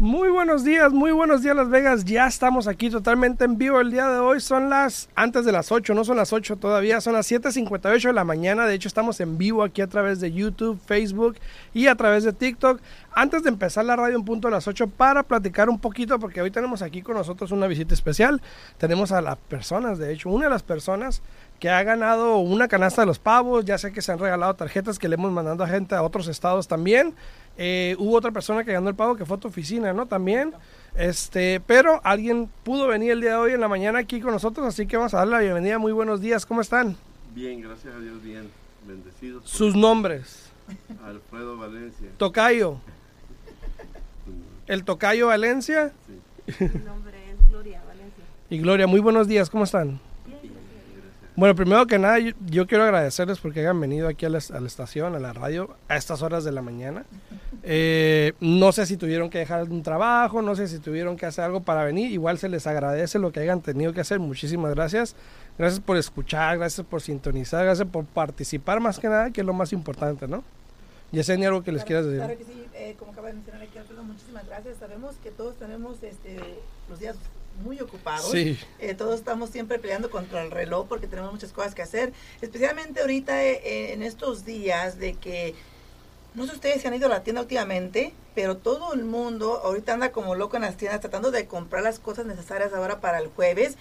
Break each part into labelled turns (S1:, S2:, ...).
S1: Muy buenos días, muy buenos días Las Vegas. Ya estamos aquí totalmente en vivo el día de hoy. Son las antes de las 8, no son las 8 todavía, son las 7:58 de la mañana. De hecho, estamos en vivo aquí a través de YouTube, Facebook y a través de TikTok. Antes de empezar la radio en punto a las 8 para platicar un poquito porque hoy tenemos aquí con nosotros una visita especial. Tenemos a las personas, de hecho, una de las personas que ha ganado una canasta de los pavos, ya sé que se han regalado tarjetas que le hemos mandado a gente a otros estados también. Eh, hubo otra persona que ganó el pavo que fue a tu oficina, ¿no? También. Este, pero alguien pudo venir el día de hoy en la mañana aquí con nosotros, así que vamos a darle la bienvenida. Muy buenos días, ¿cómo están?
S2: Bien, gracias a Dios, bien. Bendecidos. por-
S1: Sus nombres.
S2: Alfredo Valencia.
S1: Tocayo. El Tocayo Valencia
S3: Mi nombre es Gloria Valencia.
S1: y Gloria. Muy buenos días, ¿cómo están? Bueno, primero que nada, yo, yo quiero agradecerles porque hayan venido aquí a la, a la estación, a la radio, a estas horas de la mañana. Eh, no sé si tuvieron que dejar un trabajo, no sé si tuvieron que hacer algo para venir. Igual se les agradece lo que hayan tenido que hacer. Muchísimas gracias. Gracias por escuchar, gracias por sintonizar, gracias por participar más que nada, que es lo más importante, ¿no? Yesenia, algo que les quieras decir.
S4: Claro que sí, eh, como acaba de mencionar aquí Alfredo, muchísimas gracias. Sabemos que todos tenemos este, los días muy ocupados.
S1: Sí.
S4: Eh, todos estamos siempre peleando contra el reloj porque tenemos muchas cosas que hacer, especialmente ahorita eh, eh, en estos días de que no sé ustedes si han ido a la tienda últimamente, pero todo el mundo ahorita anda como loco en las tiendas tratando de comprar las cosas necesarias ahora para el jueves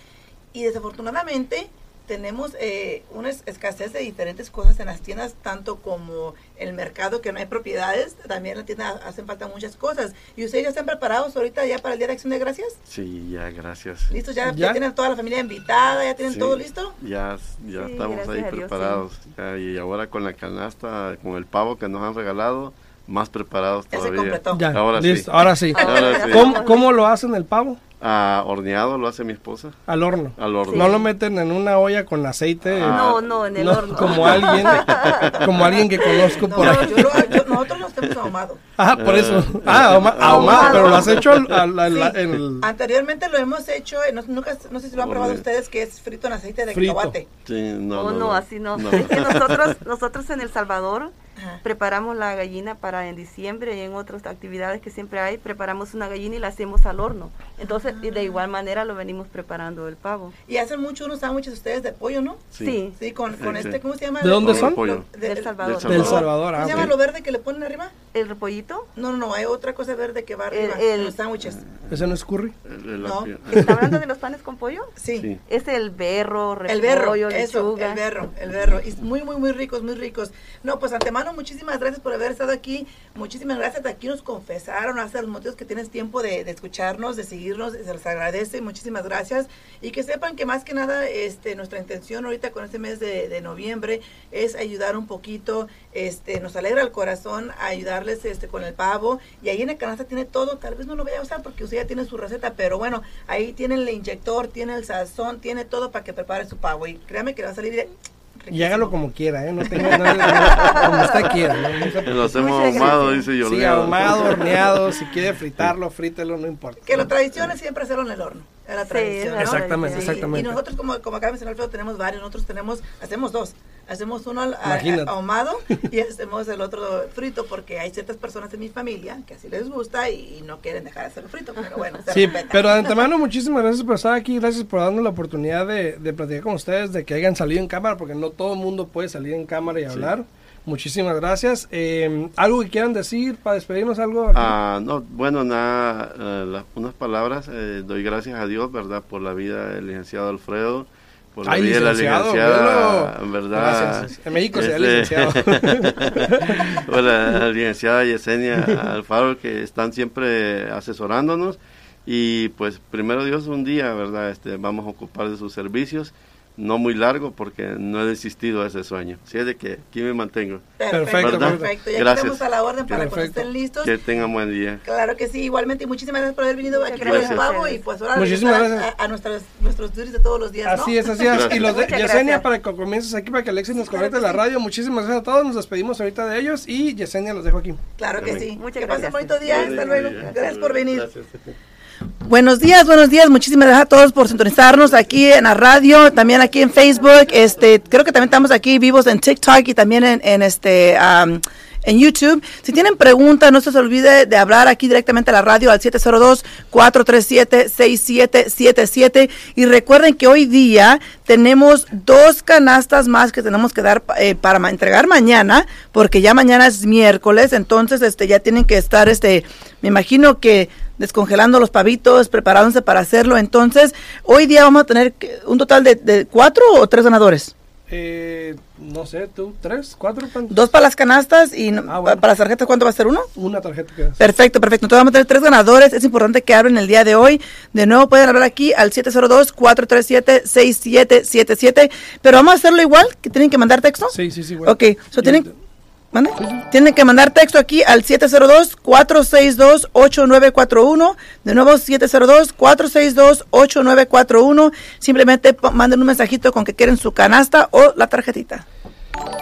S4: y desafortunadamente tenemos eh, una es- escasez de diferentes cosas en las tiendas, tanto como el mercado que no hay propiedades, también en la tienda hacen falta muchas cosas. ¿Y ustedes ya están preparados ahorita ya para el Día de Acción de Gracias?
S2: Sí, ya, gracias.
S4: ¿Listos? ¿Ya,
S1: ¿Ya?
S4: ya tienen toda la familia invitada? ¿Ya tienen
S2: Sí,
S4: todo listo?
S2: Ya, ya
S3: Sí,
S2: estamos ahí
S3: Dios,
S2: preparados. Ya, y ahora con la canasta, con el pavo que nos han regalado, más preparados
S4: Ya se
S2: todavía.
S4: completó.
S1: Ya,
S2: Ahora
S1: listo,
S2: sí.
S1: ahora sí.
S2: Ahora sí.
S1: ¿Cómo, cómo lo hacen el pavo?
S2: Ah, horneado lo hace mi esposa.
S1: Al horno.
S2: Al horno.
S1: No lo meten en una olla con aceite.
S2: Ah.
S3: No, no, en el
S1: No,
S3: horno.
S1: Como alguien, como alguien que conozco
S4: No,
S1: por ahí.
S4: yo lo- yo- nosotros los tenemos ahumado.
S1: Ah, por eso. Ah, ahuma- ahumado,
S3: Ahumado.
S1: pero lo has hecho al- al- al-
S4: Sí.
S1: en el-
S4: Anteriormente lo hemos hecho, eh, no, nunca, no sé si lo han probado ustedes, que es frito en aceite de
S1: Frito.
S4: cacahuate.
S2: Sí, no,
S3: Oh, no, así no.
S2: no.
S3: Es que nosotros, nosotros en El Salvador
S4: Ajá.
S3: preparamos la gallina para en diciembre y en otras actividades que siempre hay, preparamos una gallina y la hacemos al horno. Entonces, y de igual manera lo venimos preparando el pavo.
S4: Y hacen mucho unos sándwiches ustedes de pollo, ¿no?
S3: Sí.
S4: Sí, con, con
S2: Sí,
S4: este,
S2: sí.
S4: ¿cómo se llama?
S1: ¿De dónde son?
S2: el pollo.
S4: de-
S3: Del Salvador.
S2: Del
S1: Salvador.
S4: ¿Cómo
S1: Ah,
S4: se llama lo verde que le ponen arriba?
S3: ¿El repollito?
S4: No, no, no, hay otra cosa verde que va
S3: El-
S4: arriba
S3: el-
S4: en los sándwiches.
S1: ¿Ese no es curry?
S2: El- el-
S4: No.
S3: ¿Está hablando de los panes con pollo?
S4: Sí.
S2: Sí.
S3: Es el berro, repollo,
S4: El berro, eso,
S3: lechuga.
S4: el berro, el berro. Y muy, muy, muy ricos, muy ricos. No, pues antemano, muchísimas gracias por haber estado aquí. Muchísimas gracias. Aquí nos confesaron hasta los motivos que tienes tiempo de, escucharnos, de seguirnos. Se les agradece. Muchísimas gracias. Y que sepan que más que nada, este, nuestra intención ahorita con este mes de, noviembre es ayudar un poquito. Este, nos alegra el corazón ayudarles este, con el pavo. Y ahí en la canasta tiene todo. Tal vez no lo vaya a usar porque usted ya tiene su receta, pero bueno, ahí tiene el inyector, tiene el sazón, tiene todo para que prepare su pavo. Y créame que le va a salir
S1: Y hágalo como quiera, ¿eh? No tenga nada, como usted quiera. ¿no? No se-
S2: Lo hacemos ahumado, dice yo.
S1: Sí, ahumado, horneado, si quiere fritarlo, frítelo, no importa.
S4: Que la tradición es siempre hacerlo en el horno. Es la
S3: Sí,
S4: tradición.
S1: Exactamente,
S4: Sí,
S1: exactamente.
S4: Y nosotros, como, como acaba de mencionar Alfredo, tenemos varios. Nosotros tenemos, hacemos dos. Hacemos uno al- a-
S1: Imagínate.
S4: ahumado y hacemos el otro frito porque hay ciertas personas en mi familia que así les gusta y, no quieren dejar de hacerlo frito. Pero bueno, se
S1: Sí,
S4: respeta.
S1: pero de antemano muchísimas gracias por estar aquí, gracias por darnos la oportunidad de, de platicar con ustedes, de que hayan salido en cámara, porque no todo el mundo puede salir en cámara y hablar. Muchísimas gracias. Eh, ¿Algo que quieran decir para despedirnos? ¿Algo?
S2: Ah, no, bueno, nada, eh, las- unas palabras. eh, doy gracias a Dios, ¿verdad? Por la vida del licenciado Alfredo. Por la
S1: Ay,
S2: vida de la licenciada,
S1: velo.
S2: ¿verdad?
S1: Gracias. En México se da
S2: Este,
S1: licenciado.
S2: por la, la licenciada Yesenia Alfaro, que están siempre asesorándonos. Y pues, primero Dios, un día, ¿verdad? Este, vamos a ocupar de sus servicios. No muy largo, porque no he desistido de ese sueño. Así es de que aquí me mantengo.
S1: Perfecto,
S4: Perfecto,
S2: ¿verdad?
S4: perfecto. Ya
S2: Gracias.
S4: estamos a la orden para cuando estén listos.
S2: Que tengan buen día.
S4: Claro que sí, igualmente. Y muchísimas gracias por haber venido aquí
S2: Gracias.
S4: el pavo. Y pues ahora
S1: Muchísimas gracias.
S4: a, a nuestros, nuestros duties de todos los días, ¿no?
S1: Así es, así es.
S2: Gracias.
S1: Y los de
S3: Muchas
S1: Yesenia,
S3: gracias.
S1: para que comiences aquí, para que Alexis nos
S4: claro
S1: conecte
S4: que
S1: la
S4: sí.
S1: radio. Muchísimas gracias a todos. Nos despedimos ahorita de ellos. Y Yesenia los dejo aquí.
S4: Claro que sí.
S3: Muchas
S4: que pasen
S3: gracias.
S4: bonito día. Hasta luego. Gracias por venir. Buenos días, buenos días. Muchísimas gracias a todos por sintonizarnos aquí en la radio, también aquí en Facebook. Este, creo que también estamos aquí vivos en TikTok y también en, este en YouTube. Si tienen preguntas, no se olvide de hablar aquí directamente a la radio al 702-437-6777. Y recuerden que hoy día tenemos dos canastas más que tenemos que dar eh, para entregar mañana, porque ya mañana es miércoles, entonces este ya tienen que estar, este, me imagino que descongelando los pavitos, preparándose para hacerlo. Entonces, hoy día vamos a tener un total de, de cuatro o tres ganadores.
S1: Eh, no sé, tú, tres, cuatro.
S4: Dos para las canastas y ah, para las tarjetas, ¿cuánto va a ser uno?
S1: Una tarjeta.
S4: Perfecto, perfecto. Entonces vamos a tener tres ganadores. Es importante que hablen el día de hoy. De nuevo pueden hablar aquí al 702-437-6777. Pero vamos a hacerlo igual, que tienen que mandar texto.
S1: Sí, sí, sí.
S4: Ok, so tienen... Tienen que mandar texto aquí al 702-462-8941. De nuevo, 702-462-8941. Simplemente manden un mensajito con que quieren su canasta o la tarjetita.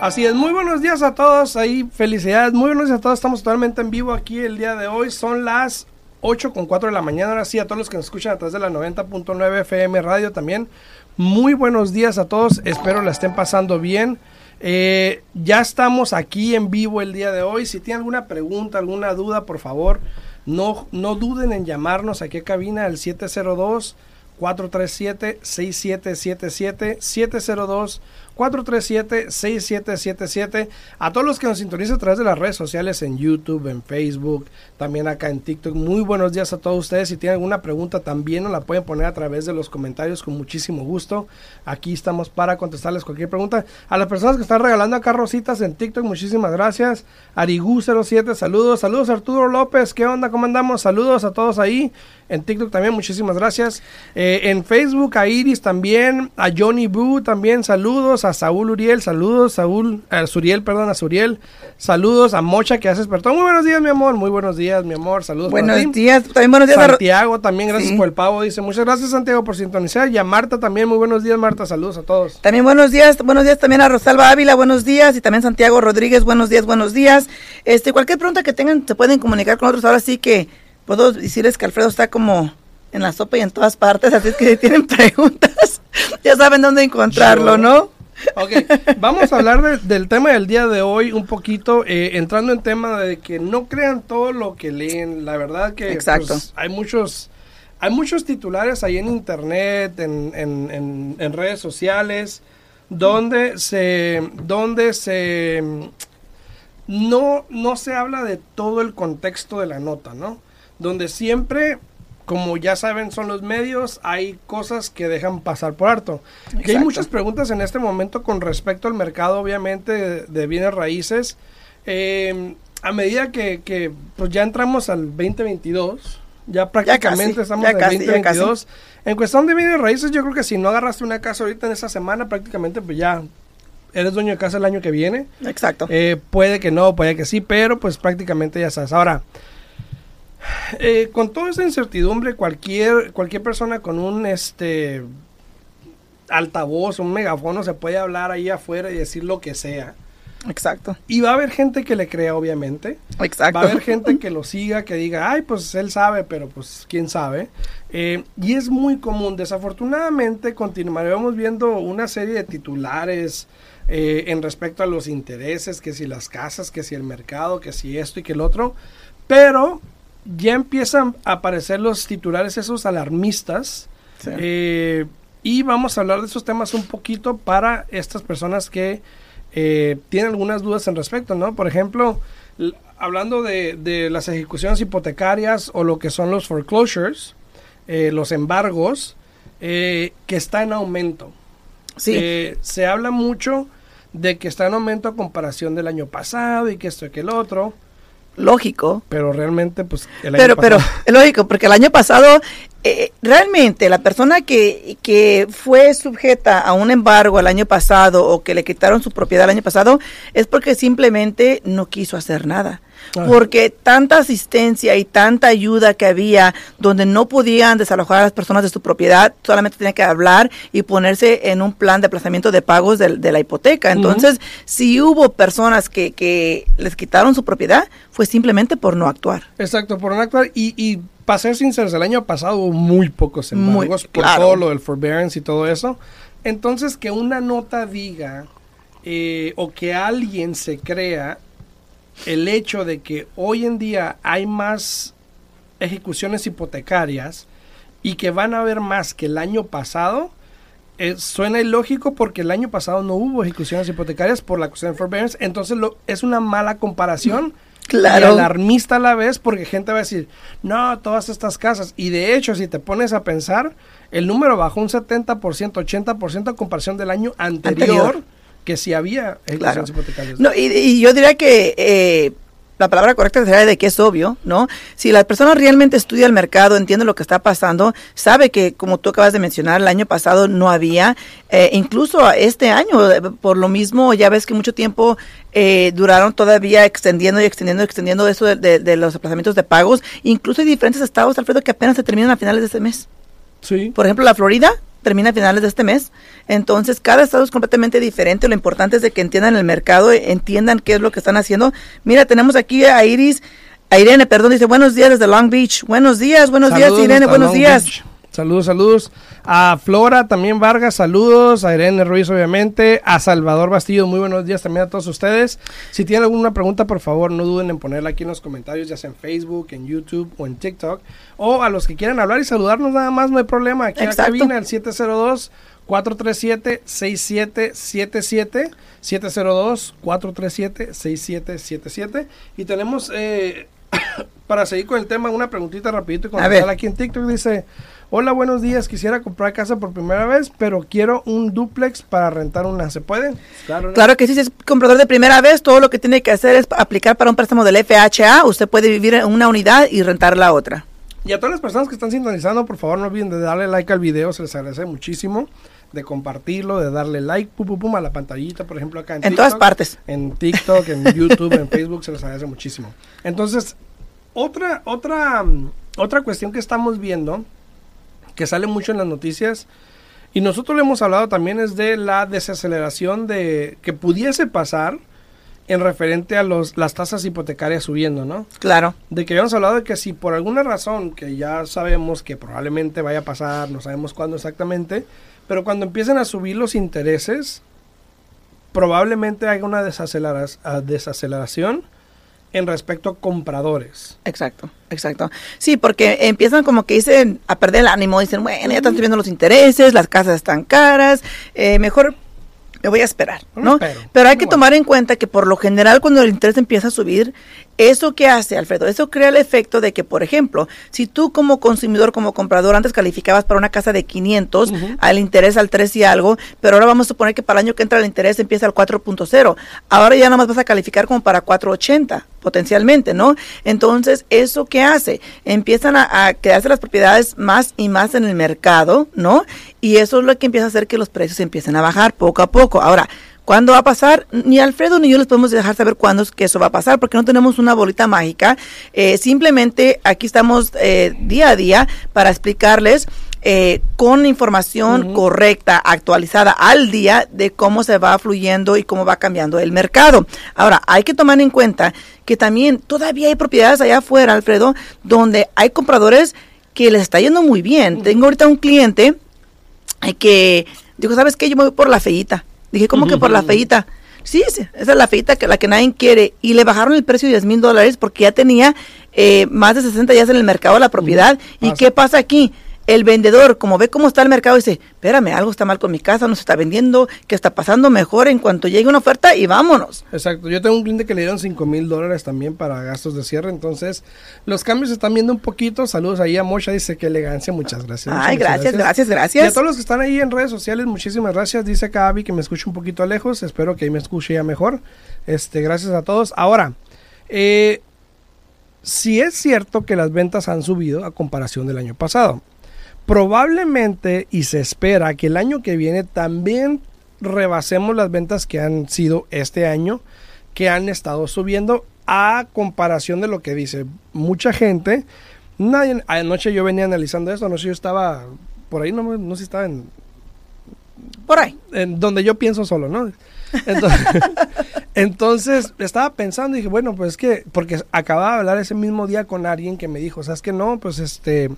S1: Así es, muy buenos días a todos, ahí felicidades, muy buenos días a todos, estamos totalmente en vivo aquí el día de hoy, son las 8 con 4 de la mañana, ahora sí a todos los que nos escuchan a través de la 90.9 FM Radio también, muy buenos días a todos, espero la estén pasando bien. Eh, ya estamos aquí en vivo el día de hoy. Si tienen alguna pregunta, alguna duda, por favor, no, no duden en llamarnos aquí a cabina al 702 437 6777 702 437-6777. A todos los que nos sintonizan a través de las redes sociales, en YouTube, en Facebook, también acá en TikTok. Muy buenos días a todos ustedes. Si tienen alguna pregunta, también nos la pueden poner a través de los comentarios con muchísimo gusto. Aquí estamos para contestarles cualquier pregunta. A las personas que están regalando acá rositas en TikTok, muchísimas gracias. Arigu07, saludos. Saludos Arturo López, ¿qué onda? ¿Cómo andamos? Saludos a todos ahí. En TikTok también, muchísimas gracias. Eh, en Facebook, a Iris también. A Johnny Boo también, saludos a Saúl Uriel, saludos, Saúl, a Suriel, perdón, a Suriel, saludos a Mocha que hace despertó. Muy buenos días, mi amor, muy buenos días, mi amor, saludos.
S4: Buenos días, también buenos días.
S1: Santiago, también gracias por el pavo, dice, muchas gracias Santiago por sintonizar. Y a Marta también, muy buenos días, Marta, saludos a todos.
S4: También buenos días, buenos días también a Rosalba Ávila, buenos días, y también Santiago Rodríguez, buenos días, buenos días. Este, cualquier pregunta que tengan, se pueden comunicar con nosotros, ahora sí que puedo decirles que Alfredo está como en la sopa y en todas partes, así es que si tienen preguntas, ya saben dónde encontrarlo, ¿no?
S1: Ok, vamos a hablar del tema del día de hoy un poquito, eh, entrando en tema de que no crean todo lo que leen. La verdad que pues, hay muchos hay muchos titulares ahí en internet, en, en, en, redes sociales, donde se donde se no no se habla de todo el contexto de la nota, ¿no? Donde siempre como ya saben son los medios, hay cosas que dejan pasar por harto. Y hay muchas preguntas en este momento con respecto al mercado, obviamente, de, bienes raíces. Eh, a medida que, que, pues ya entramos al 2022, ya prácticamente estamos en el 2022. En cuestión de bienes raíces, yo creo que si no agarraste una casa ahorita en esa semana, prácticamente pues ya eres dueño de casa el año que viene.
S4: Exacto.
S1: Eh, puede que no, puede que sí, pero pues prácticamente ya sabes. Ahora, eh, con toda esa incertidumbre, cualquier, cualquier persona con un este altavoz, un megafono, se puede hablar ahí afuera y decir lo que sea.
S4: Exacto.
S1: Y va a haber gente que le crea, obviamente.
S4: Exacto.
S1: Va a haber gente que lo siga, que diga, ay, pues él sabe, pero pues quién sabe. Eh, y es muy común. Desafortunadamente, continuaremos viendo una serie de titulares eh, en respecto a los intereses, que si las casas, que si el mercado, que si esto y que el otro. Pero ya empiezan a aparecer los titulares esos alarmistas. Eh, y vamos a hablar de esos temas un poquito para estas personas que eh, tienen algunas dudas en respecto, ¿no? Por ejemplo, hablando de, las ejecuciones hipotecarias o lo que son los foreclosures, eh, los embargos, que está en aumento.
S4: Sí.
S1: se habla mucho de que está en aumento a comparación del año pasado y que esto y que el otro
S4: lógico.
S1: Pero realmente, pues,
S4: el año pero, pasado... Pero, es lógico, porque el año pasado, eh, realmente, la persona que, que fue sujeta a un embargo el año pasado o que le quitaron su propiedad el año pasado, es porque simplemente no quiso hacer nada. Porque tanta asistencia y tanta ayuda que había donde no podían desalojar a las personas de su propiedad, solamente tenían que hablar y ponerse en un plan de aplazamiento de pagos de, la hipoteca. Entonces, si hubo personas que, que les quitaron su propiedad, fue simplemente por no actuar.
S1: Exacto, por no actuar y, y para ser sinceros, el año pasado hubo muy pocos embargos por todo lo del forbearance y todo eso. Entonces, que una nota diga eh, o que alguien se crea el hecho de que hoy en día hay más ejecuciones hipotecarias y que van a haber más que el año pasado, eh, suena ilógico porque el año pasado no hubo ejecuciones hipotecarias por la cuestión de forbearance. Entonces, lo, es una mala comparación Claro. Y alarmista a la vez porque gente va a decir, no, todas estas casas. Y de hecho, si te pones a pensar, el número bajó un 70%, 80% a comparación del año anterior, que si había hipotecarias.
S4: No, y, yo diría que... Eh, la palabra correcta sería de que es obvio, ¿no? Si la persona realmente estudia el mercado, entiende lo que está pasando, sabe que, como tú acabas de mencionar, el año pasado no había, eh, incluso este año, eh, por lo mismo, ya ves que mucho tiempo eh, duraron todavía extendiendo y extendiendo y extendiendo eso de, de, los aplazamientos de pagos. Incluso hay diferentes estados, Alfredo, que apenas se terminan a finales de este mes. Sí. Por ejemplo, la Florida termina a finales de este mes. Entonces, cada estado es completamente diferente. Lo importante es de que entiendan el mercado, entiendan qué es lo que están haciendo. Mira, tenemos aquí a Iris, a Irene, perdón, dice buenos días desde Long Beach. Buenos días, buenos días, Irene, buenos días.
S1: Saludos, saludos. A Flora también Vargas, saludos. A Irene Ruiz, obviamente. A Salvador Bastillo, muy buenos días también a todos ustedes. Si tienen alguna pregunta, por favor, no duden en ponerla aquí en los comentarios, ya sea en Facebook, en YouTube o en TikTok. O a los que quieran hablar y saludarnos, nada más, no hay problema. Aquí en cabina, el 702. 437-6777, 702-437-6777. Y tenemos, eh, para seguir con el tema, una preguntita rapidito. Con aquí en TikTok dice, Hola, buenos días. Quisiera comprar casa por primera vez, pero quiero un duplex para rentar una. ¿Se puede?
S4: Claro, que sí, si es comprador de primera vez, todo lo que tiene que hacer es aplicar para un préstamo del FHA. Usted puede vivir en una unidad y rentar la otra.
S1: Y a todas las personas que están sintonizando, por favor, no olviden de darle like al video, se les agradece muchísimo. De compartirlo, de darle like, pum, pum, a la pantallita, por ejemplo, acá
S4: en, en todas partes.
S1: En TikTok, en YouTube, en Facebook, se les agradece muchísimo. Entonces, otra, otra, otra cuestión que estamos viendo que sale mucho en las noticias y nosotros le hemos hablado también es de la desaceleración de que pudiese pasar en referente a los, las tasas hipotecarias subiendo, ¿no?
S4: Claro.
S1: De que habíamos hablado de que si por alguna razón, que ya sabemos que probablemente vaya a pasar, no sabemos cuándo exactamente, pero cuando empiecen a subir los intereses, probablemente haya una desaceleración en respecto a compradores.
S4: Exacto, exacto. Sí, porque empiezan como que dicen a perder el ánimo, dicen, bueno, ya están subiendo los intereses, las casas están caras, eh, mejor me voy a esperar, ¿no? Pero hay que tomar en cuenta que por lo general cuando el interés empieza a subir, ¿Eso qué hace, Alfredo? Eso crea el efecto de que, por ejemplo, si tú como consumidor, como comprador, antes calificabas para una casa de 500, al interés al 3 y algo, pero ahora vamos a suponer que para el año que entra el interés empieza al 4.0. Ahora ya nada más vas a calificar como para 480, potencialmente, ¿no? Entonces, ¿eso qué hace? Empiezan a, a quedarse las propiedades más y más en el mercado, ¿no? Y eso es lo que empieza a hacer que los precios empiecen a bajar poco a poco. Ahora, ¿Cuándo va a pasar? Ni Alfredo ni yo les podemos dejar saber cuándo es que eso va a pasar, porque no tenemos una bolita mágica. Eh, simplemente aquí estamos eh, día a día para explicarles eh, con información correcta, actualizada al día de cómo se va fluyendo y cómo va cambiando el mercado. Ahora, hay que tomar en cuenta que también todavía hay propiedades allá afuera, Alfredo, donde hay compradores que les está yendo muy bien. Tengo ahorita un cliente que dijo, ¿sabes qué? Yo me voy por la feita Dije, ¿cómo que por la feita? Sí, esa es la feita que la que nadie quiere. Y le bajaron el precio de 10 mil dólares porque ya tenía eh, más de 60 días en el mercado de la propiedad. ¿Y qué pasa aquí? El vendedor, como ve cómo está el mercado, dice, espérame, algo está mal con mi casa, no se está vendiendo, ¿qué está pasando mejor en cuanto llegue una oferta y vámonos.
S1: Exacto, yo tengo un cliente que le dieron 5 mil dólares también para gastos de cierre, entonces los cambios se están viendo un poquito, saludos ahí a Mosha, dice que elegancia, muchas gracias.
S4: Ay, gracias, gracias, gracias,
S1: Y a todos los que están ahí en redes sociales, muchísimas gracias, dice acá que me escuche un poquito lejos, espero que ahí me escuche ya mejor, este, gracias a todos. Ahora, eh, si es cierto que las ventas han subido a comparación del año pasado. Probablemente y se espera que el año que viene también rebasemos las ventas que han sido este año, que han estado subiendo a comparación de lo que dice mucha gente. Nadie, anoche yo venía analizando esto, no sé, yo estaba por ahí, no, no sé si estaba en...
S4: Por ahí.
S1: En donde yo pienso solo, ¿no? Entonces, entonces, estaba pensando y dije, bueno, pues es que, porque acababa de hablar ese mismo día con alguien que me dijo, ¿sabes que no? Pues este,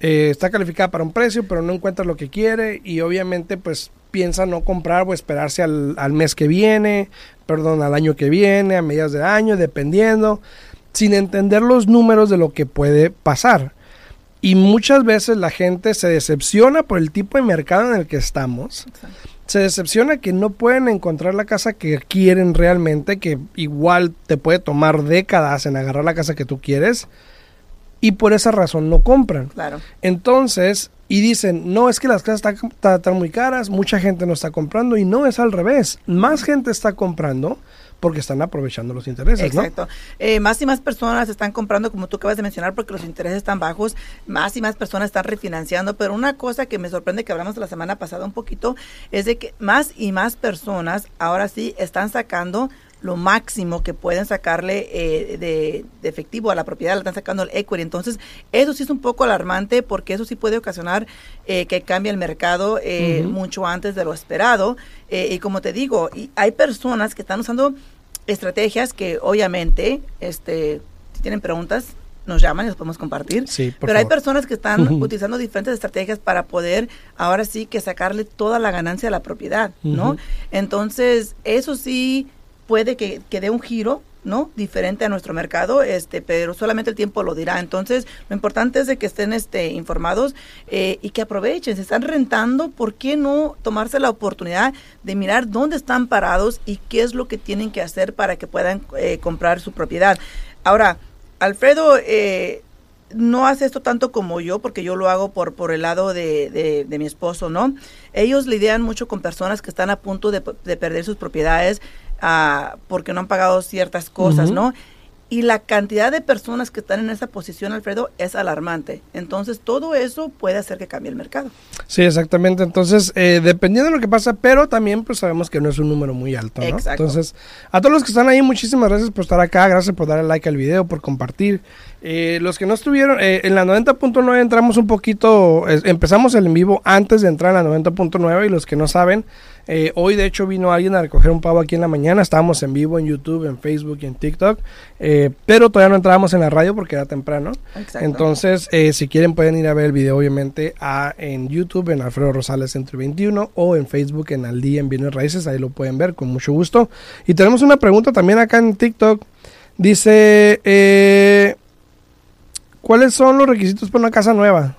S1: eh, está calificada para un precio, pero no encuentra lo que quiere y obviamente pues piensa no comprar o esperarse al, al mes que viene, perdón, al año que viene, a mediados de año, dependiendo, sin entender los números de lo que puede pasar. Y muchas veces la gente se decepciona por el tipo de mercado en el que estamos. Se decepciona que no pueden encontrar la casa que quieren realmente, que igual te puede tomar décadas en agarrar la casa que tú quieres. Y por esa razón no compran.
S4: Claro.
S1: Entonces, y dicen, no, es que las casas están, están muy caras, mucha gente no está comprando. Y no es al revés. Más gente está comprando porque están aprovechando los intereses,
S4: Exacto. Eh, más y más personas están comprando, como tú acabas de mencionar, porque los intereses están bajos, más y más personas están refinanciando, pero una cosa que me sorprende que hablamos la semana pasada un poquito, es de que más y más personas ahora sí están sacando lo máximo que pueden sacarle eh, de, efectivo a la propiedad, le están sacando el equity. Entonces, eso sí es un poco alarmante porque eso sí puede ocasionar eh, que cambie el mercado eh, mucho antes de lo esperado. y como te digo, y hay personas que están usando estrategias que obviamente, este, si tienen preguntas, nos llaman y los podemos compartir. Pero hay personas que están utilizando diferentes estrategias para poder ahora sí que sacarle toda la ganancia a la propiedad, ¿no? Entonces, eso sí puede que, dé un giro ¿no? diferente a nuestro mercado, este, pero solamente el tiempo lo dirá. Entonces, lo importante es de que estén este, informados eh, y que aprovechen. Se están rentando, ¿por qué no tomarse la oportunidad de mirar dónde están parados y qué es lo que tienen que hacer para que puedan eh, comprar su propiedad? Ahora, Alfredo eh, no hace esto tanto como yo, porque yo lo hago por, por el lado de, de, mi esposo, ¿no? Ellos lidian mucho con personas que están a punto de, de perder sus propiedades porque no han pagado ciertas cosas, ¿no? Y la cantidad de personas que están en esa posición, Alfredo, es alarmante. Entonces, todo eso puede hacer que cambie el mercado.
S1: Sí, exactamente. Entonces, eh, dependiendo de lo que pasa, pero también pues sabemos que no es un número muy alto, ¿no? Exacto. Entonces, a todos los que están ahí, muchísimas gracias por estar acá, gracias por darle like al video, por compartir. Eh, los que no estuvieron, eh, en la 90.9 entramos un poquito, empezamos el en vivo antes de entrar a la 90.9 y los que no saben, eh, hoy de hecho vino alguien a recoger un pavo aquí en la mañana. Estábamos en vivo en YouTube, en Facebook y en TikTok. Eh, pero todavía no entrábamos en la radio porque era temprano. Entonces, eh, si quieren pueden ir a ver el video obviamente a, en YouTube en Alfredo Rosales Centro 21 o en Facebook en Al Día en Bienes Raíces. Ahí lo pueden ver con mucho gusto. Y tenemos una pregunta también acá en TikTok. Dice, ¿cuáles son los requisitos para una casa nueva?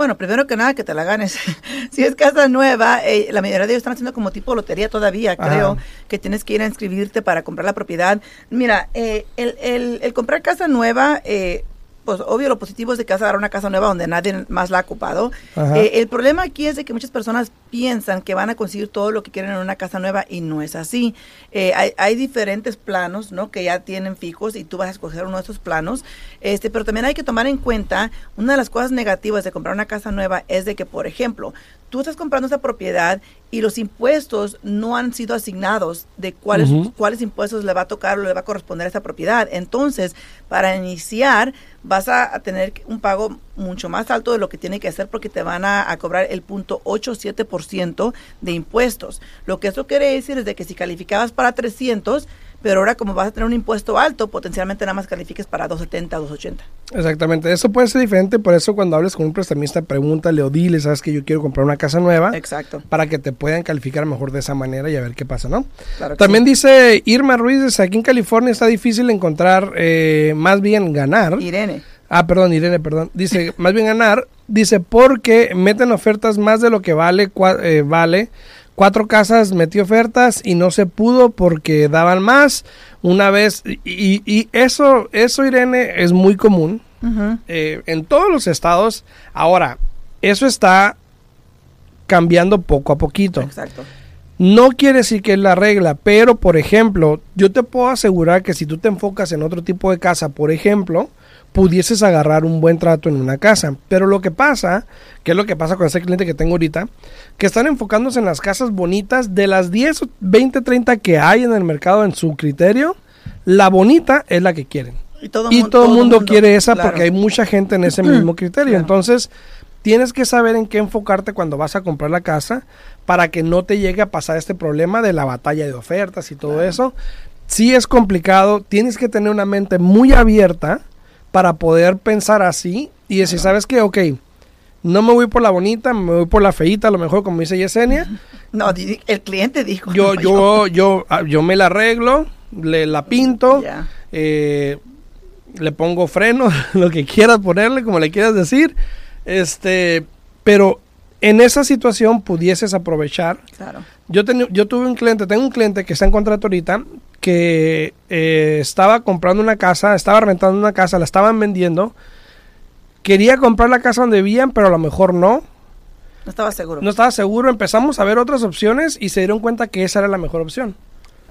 S4: Bueno, primero que nada, que te la ganes. si es casa nueva, eh, la mayoría de ellos están haciendo como tipo lotería todavía, creo, que tienes que ir a inscribirte para comprar la propiedad. Mira, eh, el, el, el, comprar casa nueva, eh, pues obvio lo positivo es de que vas a dar una casa nueva donde nadie más la ha ocupado. Eh, el problema aquí es de que muchas personas piensan que van a conseguir todo lo que quieren en una casa nueva y no es así. Eh, hay, hay, diferentes planos, ¿no? Que ya tienen fijos y tú vas a escoger uno de esos planos. Este, pero también hay que tomar en cuenta una de las cosas negativas de comprar una casa nueva es de que, por ejemplo, tú estás comprando esa propiedad y los impuestos no han sido asignados de cuáles, cuáles impuestos le va a tocar o le va a corresponder a esa propiedad. Entonces, para iniciar, vas a, tener un pago mucho más alto de lo que tiene que hacer porque te van a, cobrar el punto 8-7% de impuestos. Lo que eso quiere decir es de que si calificabas para 300, pero ahora como vas a tener un impuesto alto, potencialmente nada más califiques para 270 o 280.
S1: Exactamente, eso puede ser diferente, por eso cuando hables con un prestamista, pregúntale o dile, sabes que yo quiero comprar una casa nueva.
S4: Exacto.
S1: Para que te puedan calificar mejor de esa manera y a ver qué pasa, ¿no? También dice Irma Ruiz, aquí en California está difícil encontrar, eh, más bien ganar.
S4: Irene.
S1: Ah, perdón, Irene, perdón. Dice, más bien ganar, dice, porque meten ofertas más de lo que vale, eh, vale cuatro casas metí ofertas y no se pudo porque daban más. Una vez y, eso eso Irene es muy común eh, en todos los estados. Ahora eso está cambiando poco a poquito.
S4: Exacto.
S1: No quiere decir que es la regla, pero por ejemplo, yo te puedo asegurar que si tú te enfocas en otro tipo de casa, por ejemplo, pudieses agarrar un buen trato en una casa. Pero lo que pasa, que es lo que pasa con ese cliente que tengo ahorita, que están enfocándose en las casas bonitas de las 10, 20, 30 que hay en el mercado en su criterio. La bonita es la que quieren.
S4: Y todo,
S1: Y
S4: mun-
S1: todo el mundo, quiere esa
S4: claro.
S1: porque hay mucha gente en ese mismo criterio.
S4: Claro.
S1: Entonces, tienes que saber en qué enfocarte cuando vas a comprar la casa para que no te llegue a pasar este problema de la batalla de ofertas y todo eso. Sí es complicado, tienes que tener una mente muy abierta para poder pensar así y decir, ¿sabes qué? Ok, no me voy por la bonita, me voy por la feita, a lo mejor como dice Yesenia.
S4: No, el cliente dijo.
S1: Yo,
S4: no
S1: yo, yo, ah, yo me la arreglo, le la pinto,
S4: Ya.
S1: eh, le pongo freno, lo que quieras ponerle, como le quieras decir. Este, pero en esa situación pudieses aprovechar.
S4: Claro.
S1: Yo, teni- yo tuve un cliente, tengo un cliente que está en contrato ahorita, que eh, estaba comprando una casa, estaba rentando una casa, la estaban vendiendo. Quería comprar la casa donde vivían, pero a lo mejor no.
S4: No estaba seguro.
S1: No estaba seguro. Empezamos a ver otras opciones y se dieron cuenta que esa era la mejor opción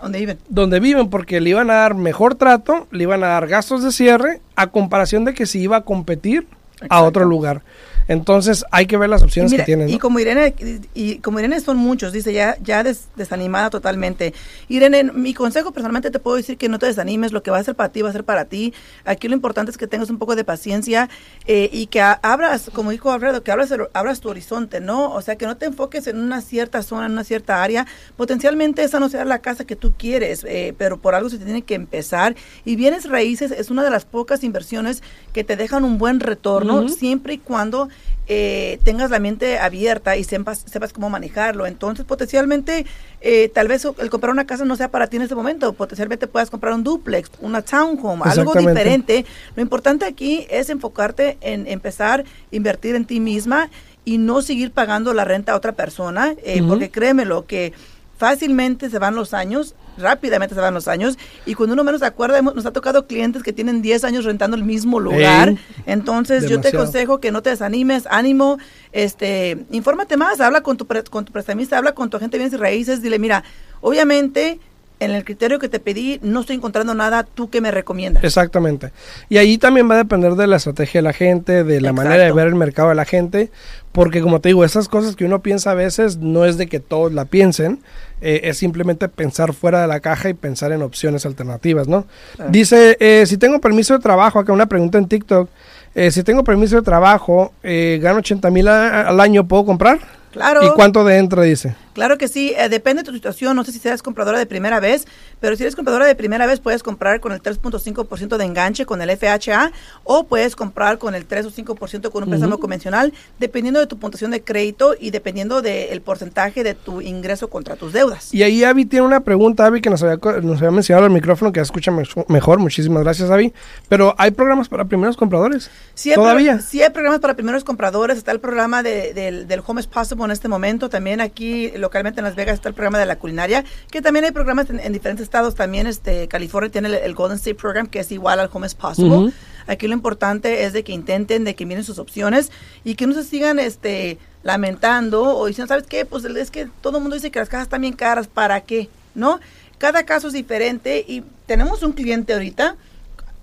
S4: ¿Dónde viven?
S1: donde viven porque le iban a dar mejor trato, le iban a dar gastos de cierre, a comparación de que si iba a competir a otro lugar. Entonces hay que ver las opciones
S4: Y mira,
S1: que tienen.
S4: Y como Irene, y, como Irene son muchos, dice ya, ya des- desanimada totalmente. Irene, mi consejo personalmente te puedo decir que no te desanimes, lo que va a ser para ti va a ser para ti. Aquí lo importante es que tengas un poco de paciencia eh, y que abras, como dijo Alfredo, que abras, el- abras tu horizonte, ¿no? O sea, que no te enfoques en una cierta zona, en una cierta área. Potencialmente esa no será la casa que tú quieres, eh, pero por algo se tiene que empezar. Y bienes raíces es una de las pocas inversiones que te dejan un buen retorno, siempre y cuando eh, tengas la mente abierta y sepas, sepas cómo manejarlo. Entonces, potencialmente, eh, tal vez el comprar una casa no sea para ti en este momento. Potencialmente puedas comprar un duplex, una townhome, algo diferente. Lo importante aquí es enfocarte en empezar a invertir en ti misma y no seguir pagando la renta a otra persona, eh,
S1: Ujú.
S4: porque créemelo que fácilmente se van los años, rápidamente se van los años, y cuando uno menos se acuerda, nos ha tocado clientes que tienen 10 años rentando el mismo lugar.
S1: Ey,
S4: Entonces, yo te aconsejo que no te desanimes, ánimo, este, infórmate más, habla con tu, pre- con tu prestamista, habla con tu agente de bienes y raíces, dile, mira, obviamente, en el criterio que te pedí, no estoy encontrando nada, ¿tú qué me recomiendas?
S1: Exactamente. Y ahí también va a depender de la estrategia de la gente, de la
S4: Exacto.
S1: manera de ver el mercado de la gente, porque como te digo, esas cosas que uno piensa a veces no es de que todos la piensen, eh, es simplemente pensar fuera de la caja y pensar en opciones alternativas, ¿no? Dice, eh, si tengo permiso de trabajo, acá una pregunta en TikTok, eh, si tengo permiso de trabajo, eh, gano 80 mil al año, ¿puedo comprar?
S4: Claro.
S1: ¿Y cuánto de entra, dice?
S4: Claro que sí, eh, depende de tu situación, no sé si seas compradora de primera vez, pero si eres compradora de primera vez puedes comprar con el 3.5% de enganche con el FHA o puedes comprar con el 3 o 5% con un préstamo
S1: Ujú.
S4: convencional, dependiendo de tu puntuación de crédito y dependiendo del porcentaje de tu ingreso contra tus deudas.
S1: Y ahí Avi tiene una pregunta, Avi, que nos había, co- nos había mencionado al micrófono, que escucha me- mejor. Muchísimas gracias, Avi. Pero hay programas para primeros compradores.
S4: Sí hay
S1: Todavía.
S4: pro- sí hay programas para primeros compradores, está el programa de- del, del Home is Possible en este momento, también aquí localmente en Las Vegas está el programa de la culinaria, que también hay programas en, en diferentes estados, también este California tiene el, el Golden State Program que es igual al Home is Possible.
S1: Ujú.
S4: Aquí lo importante es de que intenten, de que miren sus opciones y que no se sigan este lamentando o diciendo, ¿sabes qué? Pues es que todo el mundo dice que las casas están bien caras, ¿para qué? ¿No? Cada caso es diferente y tenemos un cliente ahorita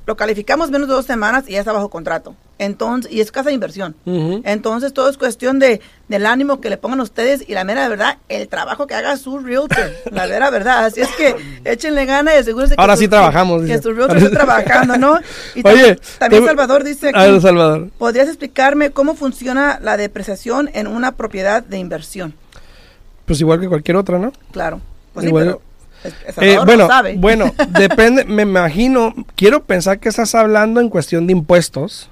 S4: lo calificamos menos de dos semanas y ya está bajo contrato. Entonces, y es casa de inversión. Entonces, todo es cuestión de, del ánimo que le pongan ustedes y la mera verdad, el trabajo que haga su realtor. La mera verdad. Así es que échenle gana y asegúrense que
S1: Ahora
S4: su-
S1: sí trabajamos,
S4: Que,
S1: dice.
S4: su realtor esté trabajando, ¿no? Y
S1: Oye,
S4: también,
S1: te-
S4: Salvador dice
S1: ver,
S4: aquí,
S1: Salvador.
S4: ¿podrías explicarme cómo funciona la depreciación en una propiedad de inversión?
S1: Pues igual que cualquier otra, ¿no?
S4: Claro. Pues
S1: Igual- Eh, bueno,
S4: sabe.
S1: bueno, depende, me imagino, quiero pensar que estás hablando en cuestión de impuestos,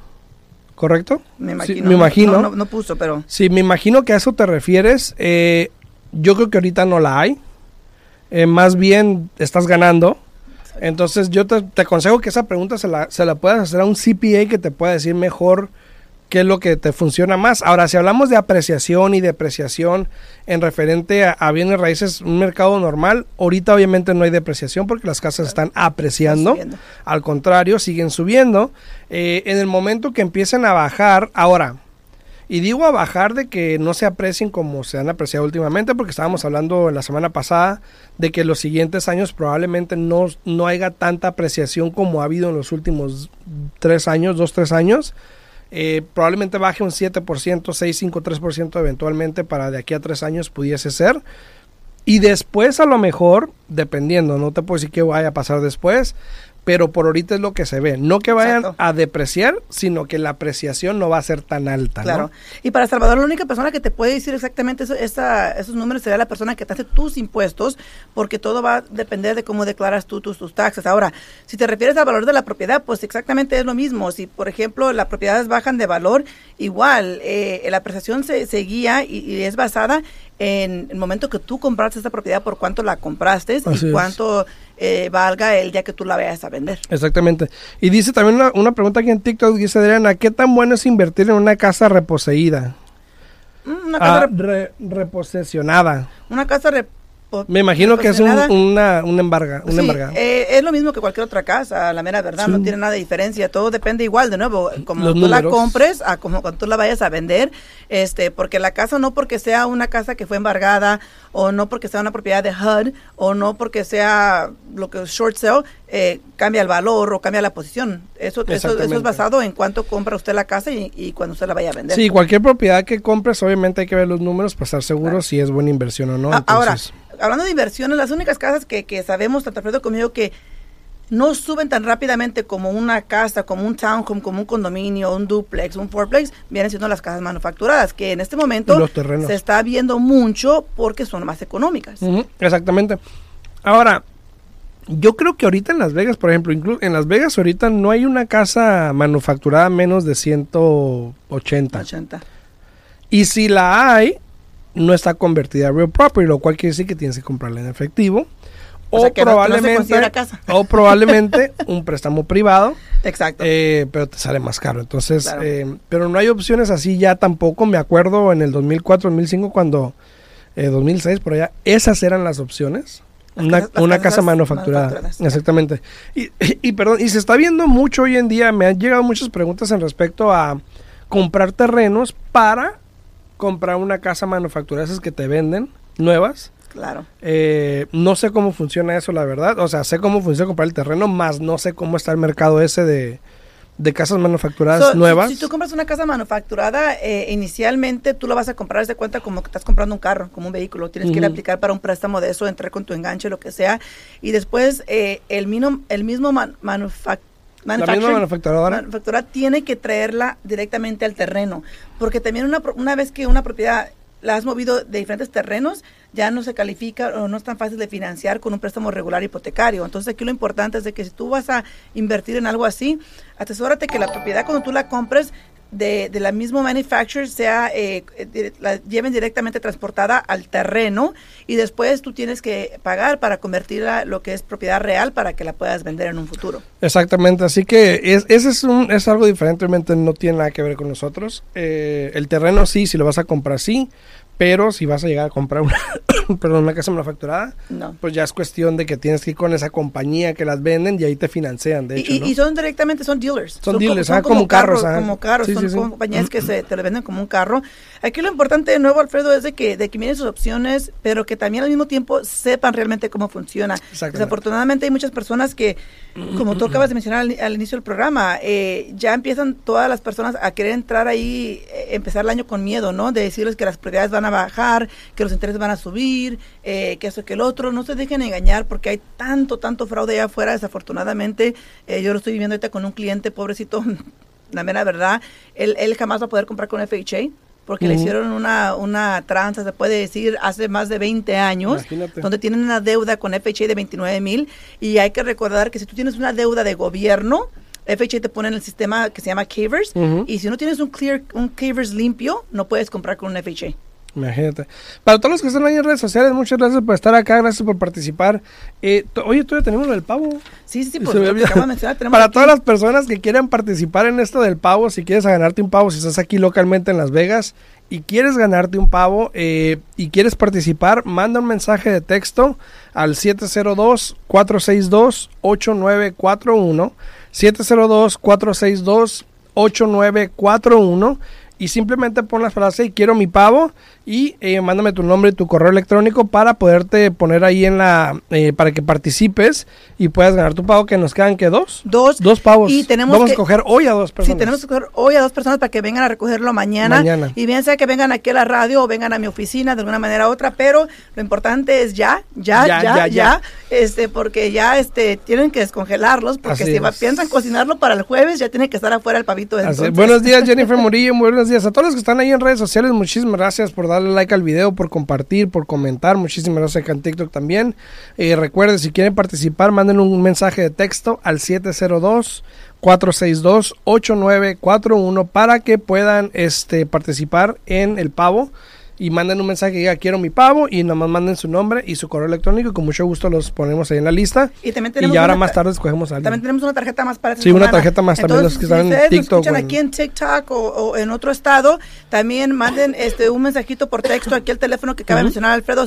S1: ¿correcto?
S4: me
S1: Sí,
S4: imagino.
S1: me imagino.
S4: No, no- no puso, pero...
S1: Sí, me imagino que a eso te refieres. eh, yo creo que ahorita no la hay. Eh, más bien estás ganando. Entonces yo te, te aconsejo que esa pregunta se la, se la puedas hacer a un CPA que te pueda decir mejor qué es lo que te funciona más. Ahora, si hablamos de apreciación y depreciación en referente a, a bienes raíces, un mercado normal, ahorita obviamente no hay depreciación porque las casas están apreciando. Al contrario, siguen subiendo. Eh, en el momento que empiecen a bajar, ahora, y digo a bajar de que no se aprecien como se han apreciado últimamente, porque estábamos hablando la semana pasada de que los siguientes años probablemente no, no haya tanta apreciación como ha habido en los últimos tres años, dos, tres años. Eh, probablemente baje un 7%, 6, 5, 3% eventualmente para de aquí a tres años pudiese ser. Y después a lo mejor, dependiendo, no te puedo decir qué vaya a pasar después, pero por ahorita es lo que se ve. No que vayan
S4: Exacto.
S1: a depreciar, sino que la apreciación no va a ser tan alta. ¿no?
S4: Claro. Y para Salvador, la única persona que te puede decir exactamente eso- esa- esos números sería la persona que te hace tus impuestos, porque todo va a depender de cómo declaras tú tus, tus taxes. Ahora, si te refieres al valor de la propiedad, pues exactamente es lo mismo. Si, por ejemplo, las propiedades bajan de valor, igual, eh, la apreciación se, se guía y, y es basada en el momento que tú compraste esta propiedad, por cuánto la compraste
S1: Así
S4: y
S1: es.
S4: Eh, valga el día que tú la vayas a vender.
S1: Exactamente. Y dice también una, una pregunta aquí en TikTok, dice Adriana, ¿qué tan bueno es invertir en una casa reposeída?
S4: Mm, Una casa,
S1: Ah,
S4: rep-
S1: re- reposesionada.
S4: una casa
S1: Me imagino que es un, una, un embarga, un
S4: Sí, eh, es lo mismo que cualquier otra casa, la mera verdad,
S1: Sí.
S4: no tiene nada de diferencia, todo depende igual, de nuevo, como
S1: Los
S4: tú la compres, a como cuando tú la vayas a vender, este, porque la casa no porque sea una casa que fue embargada, o no porque sea una propiedad de HUD, o no porque sea lo que es short sale, eh, cambia el valor o cambia la posición. Eso, eso, eso es basado en cuánto compra usted la casa y, y cuando usted la vaya a vender.
S1: Sí, cualquier propiedad que compres, obviamente hay que ver los números para estar seguro
S4: Claro.
S1: si es buena inversión o no.
S4: A- Ahora, hablando de inversiones, las únicas casas que, que sabemos, tanto Alfredo como yo, que no suben tan rápidamente como una casa, como un townhome, como un condominio, un duplex, un fourplex, vienen siendo las casas manufacturadas, que en este momento
S1: Los terrenos.
S4: se está viendo mucho porque son más económicas.
S1: Exactamente. Ahora, yo creo que ahorita en Las Vegas, por ejemplo, incluso en Las Vegas ahorita no hay una casa manufacturada menos de 180.
S4: 80.
S1: Y si la hay, no está convertida a real property, lo cual quiere decir que tienes que comprarla en efectivo.
S4: O
S1: O,
S4: sea, no-
S1: probablemente,
S4: casa.
S1: o probablemente un préstamo privado,
S4: Exacto.
S1: eh, pero te sale más caro. Entonces,
S4: Claro.
S1: eh, pero no hay opciones así ya tampoco. Me acuerdo en el 2004, 2005, cuando, eh, 2006, por allá, esas eran las opciones.
S4: Las
S1: Una,
S4: casas-
S1: una casa manufacturada. Exactamente. Y, y perdón, y se está viendo mucho hoy en día, me han llegado muchas preguntas en respecto a comprar terrenos para comprar una casa manufacturada, esas que te venden, nuevas.
S4: claro.
S1: Eh, no sé cómo funciona eso, la verdad. O sea, sé cómo funciona comprar el terreno, más no sé cómo está el mercado ese de, de casas manufacturadas
S4: So,
S1: nuevas.
S4: Si, tú compras una casa manufacturada, eh, inicialmente tú la vas a comprar de cuenta como que estás comprando un carro, como un vehículo. Tienes que ir a aplicar para un préstamo de eso, entrar con tu enganche, lo que sea. Y después eh, el, mino- el mismo man- manufac-
S1: la misma
S4: manufacturing-
S1: manufacturadora.
S4: tiene que traerla directamente al terreno. Porque también una, una vez que una propiedad la has movido de diferentes terrenos, ya no se califica o no es tan fácil de financiar con un préstamo regular hipotecario. Entonces aquí lo importante es de que si tú vas a invertir en algo así, asesórate que la propiedad cuando tú la compres de, de la misma manufacturer sea eh, la lleven directamente transportada al terreno y después tú tienes que pagar para convertirla lo que es propiedad real para que la puedas vender en un futuro.
S1: Exactamente, así que es, ese es, un, es algo diferente, no tiene nada que ver con nosotros. Eh, el terreno sí, si lo vas a comprar sí, pero si vas a llegar a comprar una, perdón, una casa manufacturada,
S4: No.
S1: pues ya es cuestión de que tienes que ir con esa compañía que las venden y ahí te financian, de
S4: Y-
S1: hecho.
S4: y,
S1: ¿no?
S4: y son directamente, son dealers.
S1: Son dealers, ah, como carros, ah.
S4: Como carros,
S1: Sí,
S4: son
S1: sí, sí.
S4: compañías que se, te lo venden como un carro. Aquí lo importante de nuevo, Alfredo, es de que, de que miren sus opciones, pero que también al mismo tiempo sepan realmente cómo funciona. Desafortunadamente hay muchas personas que, como tú acabas de mencionar al, al inicio del programa, eh, ya empiezan todas las personas a querer entrar ahí, eh, empezar el año con miedo, ¿no? De decirles que las propiedades van a bajar, que los intereses van a subir, eh, que eso, que el otro. No se dejen engañar porque hay tanto, tanto fraude allá afuera, desafortunadamente. Eh, yo lo estoy viviendo ahorita con un cliente, pobrecito, la mera verdad, él, él jamás va a poder comprar con FHA. Porque le
S1: Ujú.
S4: hicieron una, una tranza, se puede decir, hace más de 20 años,
S1: Imagínate.
S4: donde tienen una deuda con FHA de 29 mil. Y hay que recordar que si tú tienes una deuda de gobierno, FHA te pone en el sistema que se llama Cavers.
S1: Ujú.
S4: Y si no tienes un clear, un Cavers limpio, no puedes comprar con un FHA.
S1: Imagínate. Para todos los que están ahí en redes sociales, muchas gracias por estar acá, gracias por participar. Eh, oye, todavía tenemos lo del pavo.
S4: Sí, sí, pues mencionar,
S1: Para
S4: aquí-
S1: todas las personas que quieran participar en esto del pavo, si quieres ganarte un pavo, si estás aquí localmente en Las Vegas y quieres ganarte un pavo eh, y quieres participar, manda un mensaje de texto al 702-462-8941. 702-462-8941 y simplemente pon las frases y quiero mi pavo y eh, mándame tu nombre y tu correo electrónico para poderte poner ahí en la eh, para que participes y puedas ganar tu pavo que nos quedan que dos
S4: Dos.
S1: dos pavos
S4: Y tenemos
S1: vamos
S4: que-
S1: a coger hoy a dos personas
S4: Sí, tenemos que coger hoy a dos personas para que vengan a recogerlo mañana.
S1: Mañana.
S4: Y bien sea que vengan aquí a la radio o vengan a mi oficina de alguna manera u otra, pero lo importante es ya, ya,
S1: Ya,
S4: ya,
S1: ya,
S4: ya,
S1: ya.
S4: este, porque ya este, tienen que descongelarlos, porque
S1: Así
S4: si
S1: es.
S4: piensan cocinarlo para el jueves, ya tiene que estar afuera el pavito.
S1: Buenos días Jennifer Murillo, buenos días a todos los que están ahí en redes sociales, muchísimas gracias por darle like al video, por compartir, por comentar, muchísimas gracias acá en TikTok también. Eh, recuerden, si quieren participar, manden un mensaje de texto al 702-462-8941 para que puedan este, participar en el pavo. Y manden un mensaje que diga quiero mi pavo y nomás manden su nombre y su correo electrónico y con mucho gusto los ponemos ahí en la lista.
S4: Y también
S1: Y
S4: tenemos
S1: ya ahora más
S4: ta-
S1: tarde escogemos a alguien.
S4: También tenemos una tarjeta más para esta
S1: Sí, una tarjeta más también, los que
S4: si
S1: están en TikTok
S4: escuchan aquí en TikTok o, o en otro estado, también manden este un mensajito por texto aquí al teléfono que acaba de mencionar Alfredo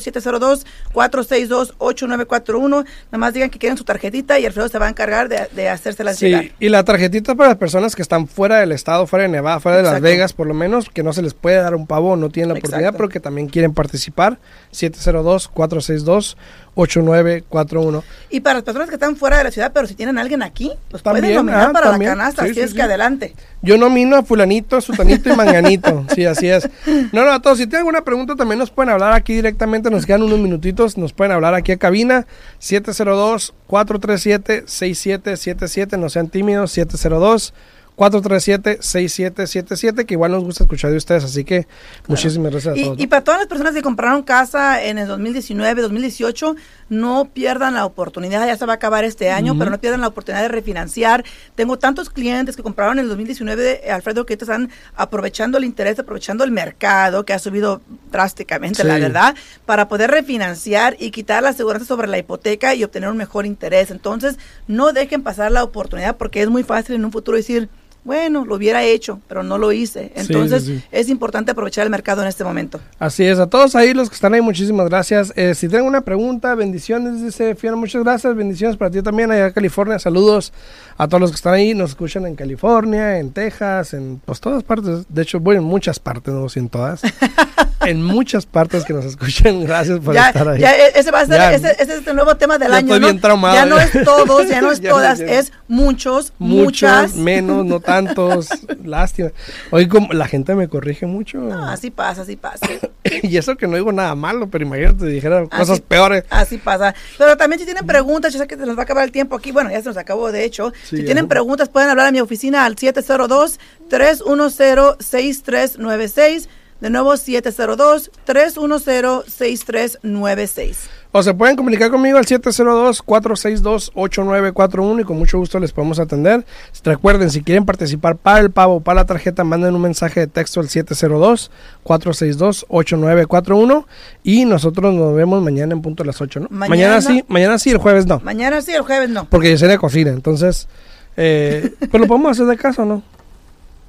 S4: 702-462-8941. Nada más digan que quieren su tarjetita y Alfredo se va a encargar de, de hacérsela llegar.
S1: Sí, y la tarjetita para las personas que están fuera del estado, fuera de Nevada, fuera de Las. Vegas, por lo menos, que no se les puede dar un pavo, no tienen la oportunidad, Que también quieren participar. 702-462-8941.
S4: Y para las personas que están fuera de la ciudad, pero si tienen a alguien aquí, los
S1: También,
S4: pueden nominar
S1: ah,
S4: para
S1: también.
S4: la canasta.
S1: Sí,
S4: así
S1: sí,
S4: es
S1: sí.
S4: que adelante.
S1: Yo nomino a fulanito, sutanito y manganito. Sí, así es. No, no, a todos. Si tienen alguna pregunta, también nos pueden hablar aquí directamente. Nos quedan unos minutitos. Nos pueden hablar aquí a cabina. 702-437-6777. No sean tímidos. 702 437-6777, que igual nos gusta escuchar de ustedes, así que muchísimas gracias a
S4: Y,
S1: todos.
S4: y para todas las personas que compraron casa en el 2019, 2018, no pierdan la oportunidad, ya se va a acabar este año, pero no pierdan la oportunidad de refinanciar. Tengo tantos clientes que compraron en el 2019, eh, Alfredo, que están aprovechando el interés, aprovechando el mercado, que ha subido drásticamente, la verdad, para poder refinanciar y quitar la seguridad sobre la hipoteca y obtener un mejor interés. Entonces, no dejen pasar la oportunidad porque es muy fácil en un futuro decir, bueno, lo hubiera hecho, pero no lo hice. Entonces,
S1: sí, sí.
S4: es importante aprovechar el mercado en este momento.
S1: Así es, a todos ahí los que están ahí, muchísimas gracias. Eh, si tienen una pregunta, bendiciones, dice Fiona, muchas gracias, bendiciones para ti también allá en California, saludos a todos los que están ahí, nos escuchan en California, en Texas, en pues todas partes, de hecho voy en muchas partes, no en todas, en muchas partes que nos escuchan, gracias por
S4: ya,
S1: estar ahí.
S4: ya, e- ese va a ser,
S1: Ya.
S4: ese, ese es el nuevo tema del
S1: Ya
S4: año,
S1: estoy
S4: ¿no?
S1: bien traumado,
S4: ya no es todos, ya no es todas, es muchos, muchas.
S1: menos, no tantos, lástima. Hoy como la gente me corrige mucho.
S4: No, así pasa, así pasa.
S1: y eso que no digo nada malo, pero imagínate, dijera cosas peores.
S4: Así pasa. Pero también si tienen preguntas, yo sé que se nos va a acabar el tiempo aquí. Bueno, ya se nos acabó, de hecho.
S1: Sí,
S4: si tienen preguntas, pueden hablar a mi oficina al 702-310-6396. De nuevo, 702-310-6396.
S1: O se pueden comunicar conmigo al 702-462-8941 y con mucho gusto les podemos atender. Recuerden, si quieren participar para el pavo o para la tarjeta, manden un mensaje de texto al 702-462-8941 y nosotros nos vemos mañana en punto a las 8, ¿no?
S4: Mañana-
S1: sí, mañana sí, el jueves no,
S4: Mañana sí, el jueves no.
S1: porque yo sería cocina, entonces, eh, pues lo podemos hacer de caso, ¿no?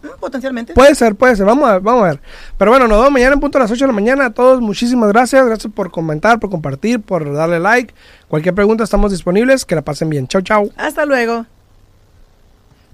S4: Mm, Potencialmente.
S1: Puede ser, puede ser. Vamos a ver, vamos a ver. Pero bueno, nos vemos mañana en punto a las 8 de la mañana. A todos, muchísimas gracias. Gracias por comentar, por compartir, por darle like. Cualquier pregunta, estamos disponibles. Que la pasen bien. Chau, chau.
S4: Hasta luego.